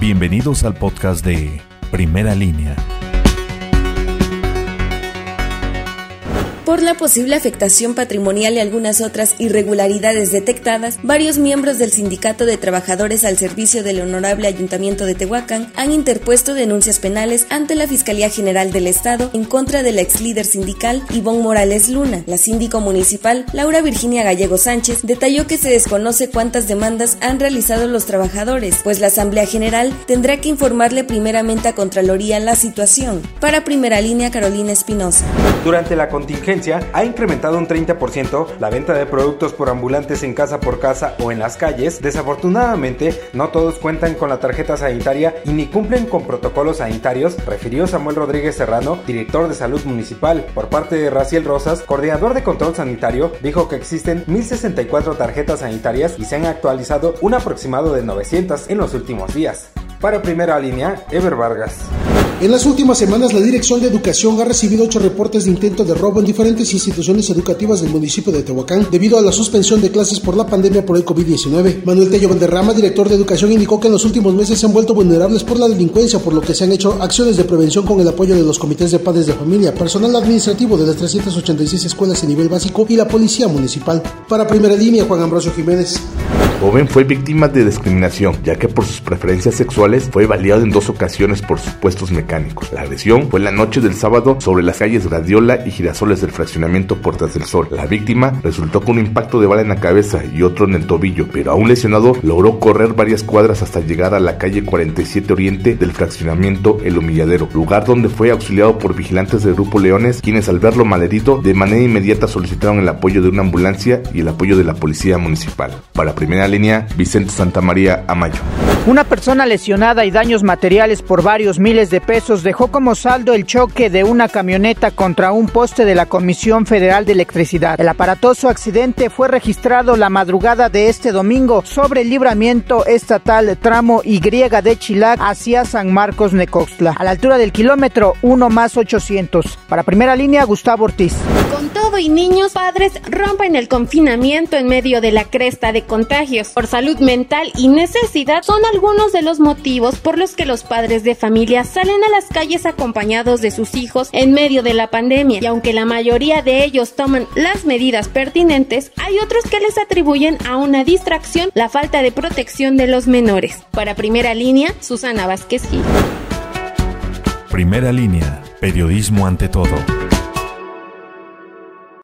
Bienvenidos al podcast de Primera Línea. Por la posible afectación patrimonial y algunas otras irregularidades detectadas, varios miembros del Sindicato de Trabajadores al Servicio del Honorable Ayuntamiento de Tehuacán han interpuesto denuncias penales ante la Fiscalía General del Estado en contra de la ex líder sindical Ivonne Morales Luna. La síndico municipal, Laura Virginia Gallego Sánchez, detalló que se desconoce cuántas demandas han realizado los trabajadores, pues la Asamblea General tendrá que informarle primeramente a Contraloría la situación. Para primera línea, Carolina Espinosa. Durante la contingencia, ha incrementado un 30% la venta de productos por ambulantes en casa por casa o en las calles. Desafortunadamente, no todos cuentan con la tarjeta sanitaria y ni cumplen con protocolos sanitarios, refirió Samuel Rodríguez Serrano, director de salud municipal. Por parte de Raciel Rosas, coordinador de control sanitario, dijo que existen 1064 tarjetas sanitarias y se han actualizado un aproximado de 900 en los últimos días. Para primera línea, Ever Vargas. En las últimas semanas, la Dirección de Educación ha recibido ocho reportes de intento de robo en diferentes instituciones educativas del municipio de Tehuacán debido a la suspensión de clases por la pandemia por el COVID-19. Manuel Tello Valderrama, director de Educación, indicó que en los últimos meses se han vuelto vulnerables por la delincuencia, por lo que se han hecho acciones de prevención con el apoyo de los comités de padres de familia, personal administrativo de las 386 escuelas a nivel básico y la policía municipal. Para primera línea, Juan Ambrosio Jiménez joven fue víctima de discriminación, ya que por sus preferencias sexuales fue baleado en dos ocasiones por supuestos mecánicos. La agresión fue la noche del sábado sobre las calles Gradiola y Girasoles del fraccionamiento Puertas del Sol. La víctima resultó con un impacto de bala en la cabeza y otro en el tobillo, pero aún lesionado logró correr varias cuadras hasta llegar a la calle 47 Oriente del fraccionamiento El Humilladero, lugar donde fue auxiliado por vigilantes del Grupo Leones, quienes al verlo malherido de manera inmediata solicitaron el apoyo de una ambulancia y el apoyo de la policía municipal. Para primera línea, Vicente Santamaría Amayo. Una persona lesionada y daños materiales por varios miles de pesos dejó como saldo el choque de una camioneta contra un poste de la Comisión Federal de Electricidad. El aparatoso accidente fue registrado la madrugada de este domingo sobre el libramiento estatal tramo Y de Chilac hacia San Marcos Necoxtla, a la altura del kilómetro 1 más 800. Para primera línea, Gustavo Ortiz. Con todo y niños, padres rompen el confinamiento en medio de la cresta de Por salud mental y necesidad son algunos de los motivos por los que los padres de familia salen a las calles acompañados de sus hijos en medio de la pandemia. Y aunque la mayoría de ellos toman las medidas pertinentes, hay otros que les atribuyen a una distracción la falta de protección de los menores. Para primera línea, Susana Vázquez Gil. Primera línea, periodismo ante todo.